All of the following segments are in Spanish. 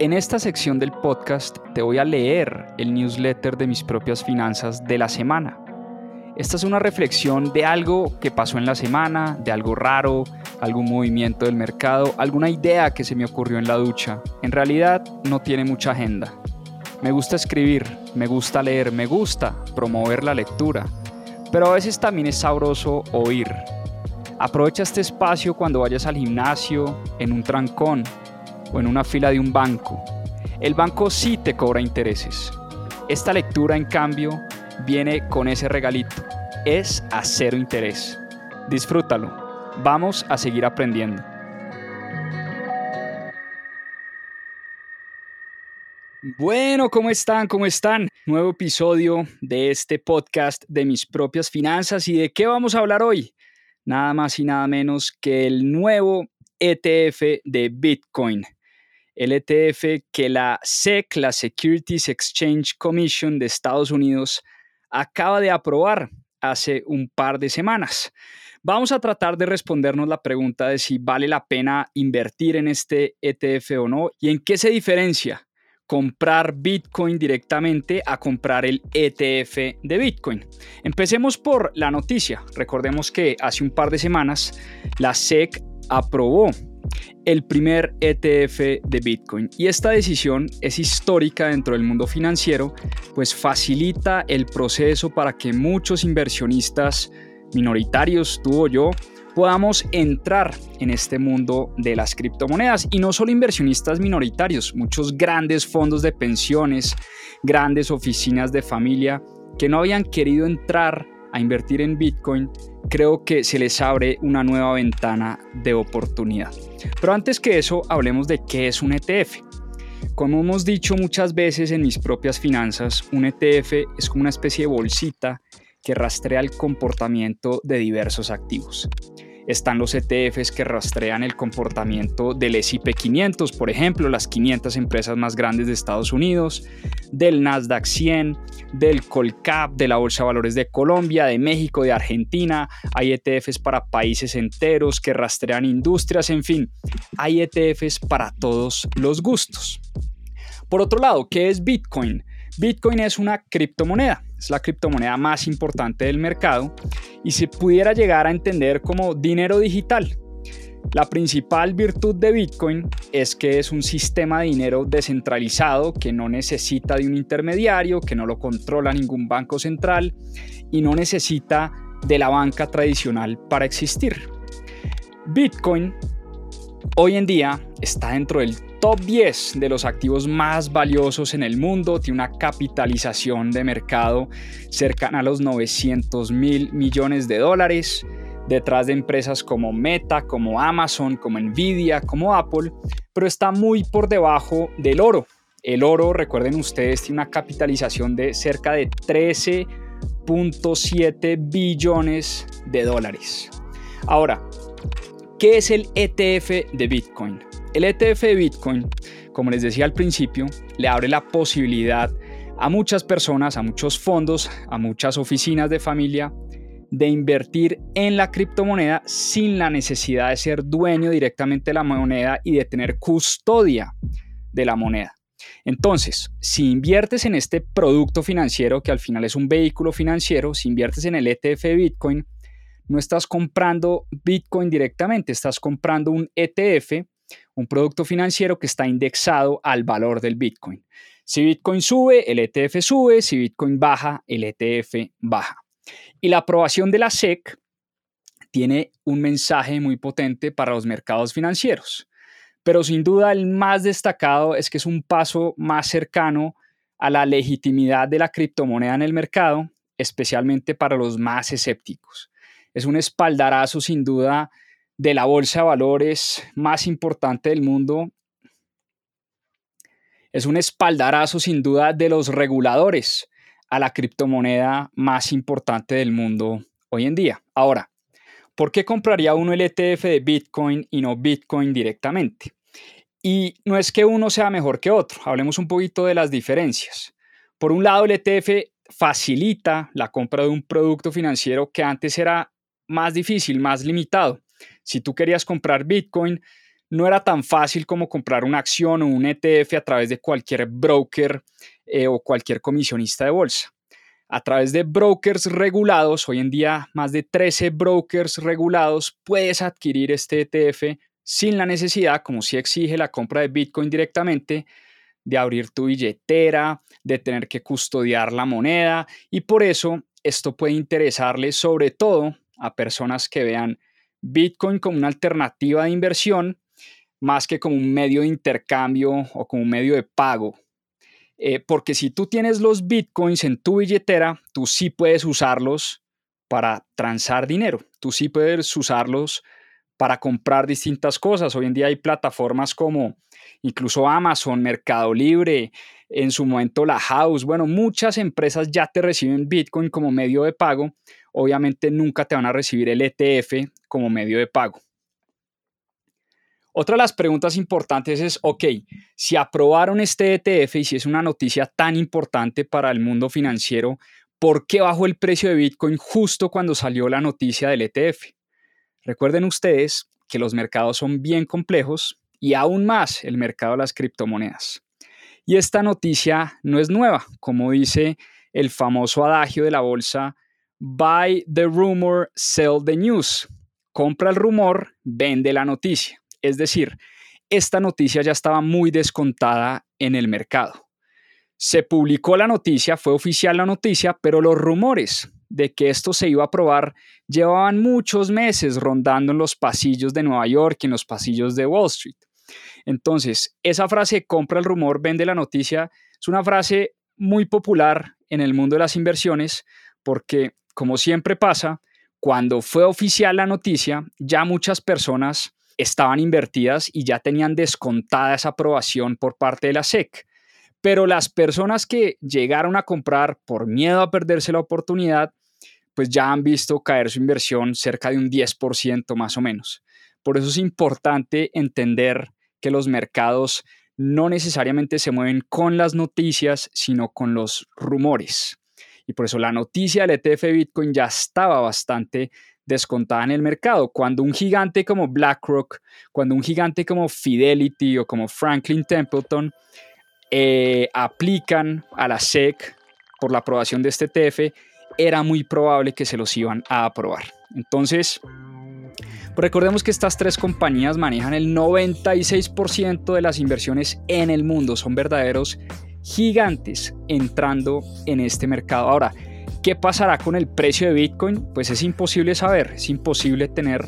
En esta sección del podcast te voy a leer el newsletter de mis propias finanzas de la semana. Esta es una reflexión de algo que pasó en la semana, de algo raro, algún movimiento del mercado, alguna idea que se me ocurrió en la ducha. En realidad no tiene mucha agenda. Me gusta escribir, me gusta leer, me gusta promover la lectura, pero a veces también es sabroso oír, Aprovecha este espacio cuando vayas al gimnasio, en un trancón o en una fila de un banco. El banco sí te cobra intereses. Esta lectura, en cambio, viene con ese regalito. Es a cero interés. Disfrútalo. Vamos a seguir aprendiendo. Bueno, ¿cómo están? ¿Cómo están? Nuevo episodio de este podcast de mis propias finanzas. ¿Y de qué vamos a hablar hoy? nada más y nada menos que el nuevo ETF de Bitcoin. El ETF que la SEC, la Securities Exchange Commission de Estados Unidos, acaba de aprobar hace un par de semanas. Vamos a tratar de respondernos la pregunta de si vale la pena invertir en este ETF o no y en qué se diferencia comprar Bitcoin directamente a comprar el ETF de Bitcoin. Empecemos por la noticia. Recordemos que hace un par de semanas la SEC aprobó el primer ETF de Bitcoin. Y esta decisión es histórica dentro del mundo financiero, pues facilita el proceso para que muchos inversionistas minoritarios, tú o yo, podamos entrar en este mundo de las criptomonedas. Y no solo inversionistas minoritarios, muchos grandes fondos de pensiones, grandes oficinas de familia que no habían querido entrar a invertir en Bitcoin, creo que se les abre una nueva ventana de oportunidad. Pero antes que eso, hablemos de qué es un ETF. Como hemos dicho muchas veces en mis propias finanzas, un ETF es como una especie de bolsita que rastrea el comportamiento de diversos activos. Están los ETFs que rastrean el comportamiento del S&P 500, por ejemplo, las 500 empresas más grandes de Estados Unidos, del Nasdaq 100, del Colcap, de la Bolsa de Valores de Colombia, de México, de Argentina. Hay ETFs para países enteros que rastrean industrias, en fin, hay ETFs para todos los gustos. Por otro lado, ¿qué es Bitcoin? Bitcoin es una criptomoneda, es la criptomoneda más importante del mercado y se pudiera llegar a entender como dinero digital. La principal virtud de Bitcoin es que es un sistema de dinero descentralizado que no necesita de un intermediario, que no lo controla ningún banco central y no necesita de la banca tradicional para existir. Bitcoin hoy en día está dentro del top 10 de los activos más valiosos en el mundo, tiene una capitalización de mercado cercana a los 900 mil millones de dólares, detrás de empresas como Meta, como Amazon, como Nvidia, como Apple, pero está muy por debajo del oro. El oro, recuerden ustedes, tiene una capitalización de cerca de 13.7 billones de dólares. Ahora, ¿qué es el ETF de Bitcoin? El ETF de Bitcoin, como les decía al principio, le abre la posibilidad a muchas personas, a muchos fondos, a muchas oficinas de familia de invertir en la criptomoneda sin la necesidad de ser dueño directamente de la moneda y de tener custodia de la moneda. Entonces, si inviertes en este producto financiero, que al final es un vehículo financiero, si inviertes en el ETF de Bitcoin, no estás comprando Bitcoin directamente, estás comprando un ETF un producto financiero que está indexado al valor del Bitcoin. Si Bitcoin sube, el ETF sube, si Bitcoin baja, el ETF baja. Y la aprobación de la SEC tiene un mensaje muy potente para los mercados financieros. Pero sin duda el más destacado es que es un paso más cercano a la legitimidad de la criptomoneda en el mercado, especialmente para los más escépticos. Es un espaldarazo sin duda de la bolsa de valores más importante del mundo. Es un espaldarazo sin duda de los reguladores a la criptomoneda más importante del mundo hoy en día. Ahora, ¿por qué compraría uno el ETF de Bitcoin y no Bitcoin directamente? Y no es que uno sea mejor que otro, hablemos un poquito de las diferencias. Por un lado, el ETF facilita la compra de un producto financiero que antes era más difícil, más limitado. Si tú querías comprar Bitcoin, no era tan fácil como comprar una acción o un ETF a través de cualquier broker eh, o cualquier comisionista de bolsa. A través de brokers regulados, hoy en día más de 13 brokers regulados, puedes adquirir este ETF sin la necesidad, como si exige la compra de Bitcoin directamente, de abrir tu billetera, de tener que custodiar la moneda y por eso esto puede interesarle sobre todo a personas que vean Bitcoin como una alternativa de inversión más que como un medio de intercambio o como un medio de pago. Eh, porque si tú tienes los Bitcoins en tu billetera, tú sí puedes usarlos para transar dinero, tú sí puedes usarlos para comprar distintas cosas. Hoy en día hay plataformas como incluso Amazon, Mercado Libre, en su momento la House, bueno, muchas empresas ya te reciben Bitcoin como medio de pago. Obviamente nunca te van a recibir el ETF como medio de pago. Otra de las preguntas importantes es, ok, si aprobaron este ETF y si es una noticia tan importante para el mundo financiero, ¿por qué bajó el precio de Bitcoin justo cuando salió la noticia del ETF? Recuerden ustedes que los mercados son bien complejos y aún más el mercado de las criptomonedas. Y esta noticia no es nueva, como dice el famoso adagio de la bolsa, buy the rumor, sell the news. Compra el rumor, vende la noticia. Es decir, esta noticia ya estaba muy descontada en el mercado. Se publicó la noticia, fue oficial la noticia, pero los rumores de que esto se iba a probar llevaban muchos meses rondando en los pasillos de Nueva York y en los pasillos de Wall Street. Entonces, esa frase compra el rumor, vende la noticia, es una frase muy popular en el mundo de las inversiones porque, como siempre pasa, cuando fue oficial la noticia, ya muchas personas estaban invertidas y ya tenían descontada esa aprobación por parte de la SEC. Pero las personas que llegaron a comprar por miedo a perderse la oportunidad, pues ya han visto caer su inversión cerca de un 10% más o menos. Por eso es importante entender que los mercados no necesariamente se mueven con las noticias, sino con los rumores. Y por eso la noticia del ETF Bitcoin ya estaba bastante descontada en el mercado. Cuando un gigante como BlackRock, cuando un gigante como Fidelity o como Franklin Templeton eh, aplican a la SEC por la aprobación de este ETF, era muy probable que se los iban a aprobar. Entonces, recordemos que estas tres compañías manejan el 96% de las inversiones en el mundo, son verdaderos gigantes entrando en este mercado. Ahora, ¿qué pasará con el precio de Bitcoin? Pues es imposible saber, es imposible tener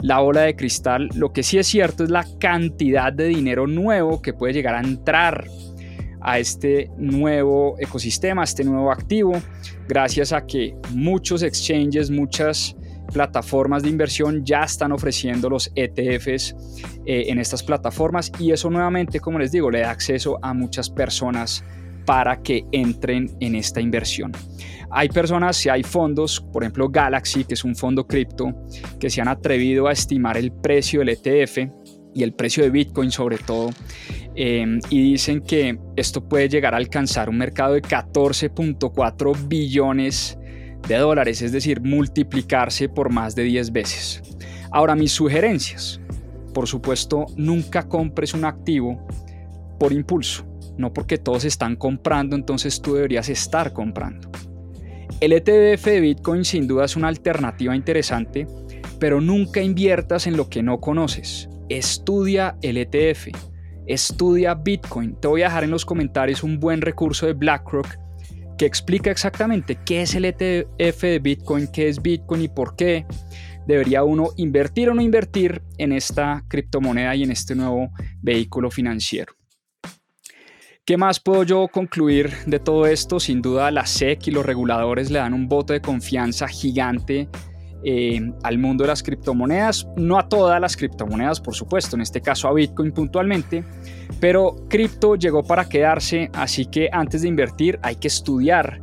la bola de cristal. Lo que sí es cierto es la cantidad de dinero nuevo que puede llegar a entrar a este nuevo ecosistema, a este nuevo activo, gracias a que muchos exchanges, muchas plataformas de inversión ya están ofreciendo los ETFs eh, en estas plataformas y eso nuevamente, como les digo, le da acceso a muchas personas para que entren en esta inversión. Hay personas, si hay fondos, por ejemplo Galaxy, que es un fondo cripto, que se han atrevido a estimar el precio del ETF y el precio de Bitcoin sobre todo, em, y dicen que esto puede llegar a alcanzar un mercado de 14.4 billones de dólares, es decir, multiplicarse por más de 10 veces. Ahora, mis sugerencias. Por supuesto, nunca compres un activo por impulso, no porque todos están comprando, entonces tú deberías estar comprando. El ETF de Bitcoin sin duda es una alternativa interesante, pero nunca inviertas en lo que no conoces. Estudia el ETF. estudia Bitcoin. Te voy a dejar en los comentarios un buen recurso de BlackRock que explica exactamente qué es el ETF de Bitcoin, qué es Bitcoin y por qué debería uno invertir o no invertir en esta criptomoneda y en este nuevo vehículo financiero. ¿Qué más puedo yo concluir de todo esto? Sin duda la SEC y los reguladores le dan un voto de confianza gigante eh, al mundo de las criptomonedas, no a todas las criptomonedas, por supuesto, en este caso a Bitcoin puntualmente, pero cripto llegó para quedarse, así que antes de invertir hay que estudiar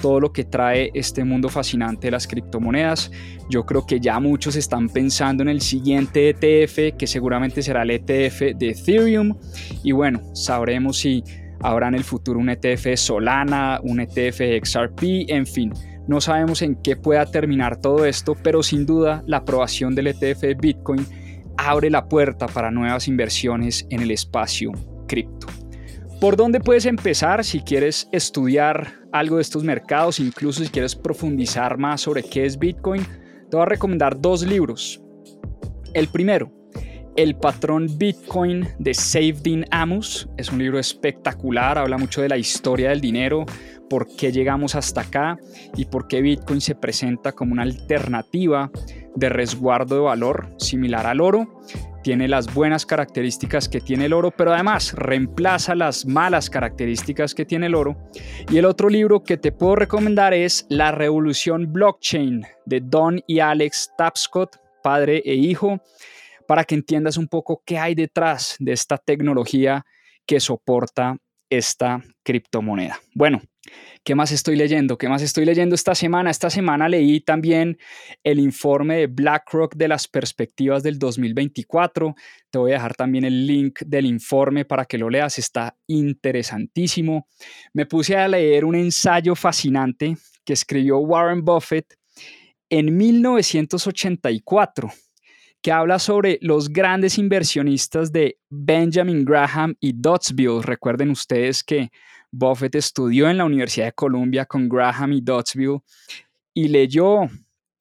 todo lo que trae este mundo fascinante de las criptomonedas. Yo creo que ya muchos están pensando en el siguiente ETF, que seguramente será el ETF de Ethereum, y bueno, sabremos si habrá en el futuro un ETF Solana, un ETF XRP, en fin no sabemos en qué pueda terminar todo esto, pero sin duda la aprobación del ETF de Bitcoin abre la puerta para nuevas inversiones en el espacio cripto. ¿Por dónde puedes empezar si quieres estudiar algo de estos mercados, incluso si quieres profundizar más sobre qué es Bitcoin? Te voy a recomendar dos libros. El primero, El patrón Bitcoin de Saifedean Amos. Es un libro espectacular, habla mucho de la historia del dinero, por qué llegamos hasta acá y por qué Bitcoin se presenta como una alternativa de resguardo de valor similar al oro. Tiene las buenas características que tiene el oro, pero además reemplaza las malas características que tiene el oro. Y el otro libro que te puedo recomendar es La Revolución Blockchain de Don y Alex Tapscott, padre e hijo, para que entiendas un poco qué hay detrás de esta tecnología que soporta esta criptomoneda. Bueno, ¿qué más estoy leyendo? ¿Qué más estoy leyendo esta semana? Esta semana leí también el informe de BlackRock de las perspectivas del 2024. Te voy a dejar también el link del informe para que lo leas. Está interesantísimo. Me puse a leer un ensayo fascinante que escribió Warren Buffett en 1984 que habla sobre los grandes inversionistas de Benjamin Graham y Dottsville. Recuerden ustedes que Buffett estudió en la Universidad de Columbia con Graham y Dottsville y leyó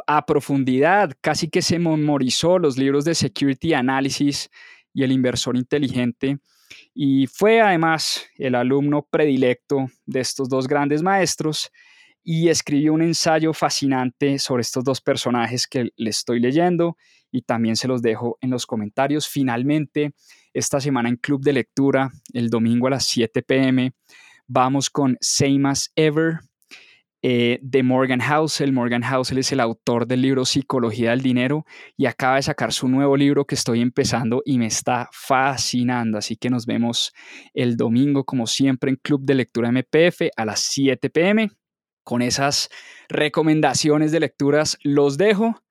a profundidad, casi que se memorizó los libros de Security Analysis y el inversor inteligente y fue además el alumno predilecto de estos dos grandes maestros y escribió un ensayo fascinante sobre estos dos personajes que le estoy leyendo y también se los dejo en los comentarios. Finalmente, esta semana en Club de Lectura, el domingo a las 7 pm, vamos con Same as Ever eh, de Morgan Housel. Morgan Housel es el autor del libro Psicología del Dinero y acaba de sacar su nuevo libro que estoy empezando y me está fascinando. Así que nos vemos el domingo, como siempre, en Club de Lectura MPF a las 7 pm. Con esas recomendaciones de lecturas los dejo.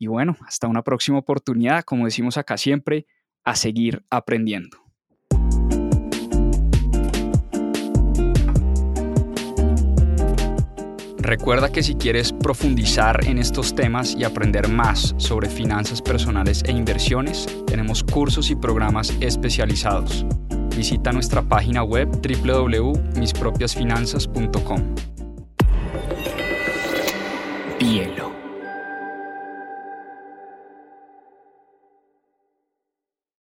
Y bueno, hasta una próxima oportunidad, como decimos acá siempre, a seguir aprendiendo. Recuerda que si quieres profundizar en estos temas y aprender más sobre finanzas personales e inversiones, tenemos cursos y programas especializados. Visita nuestra página web www.mispropiasfinanzas.com.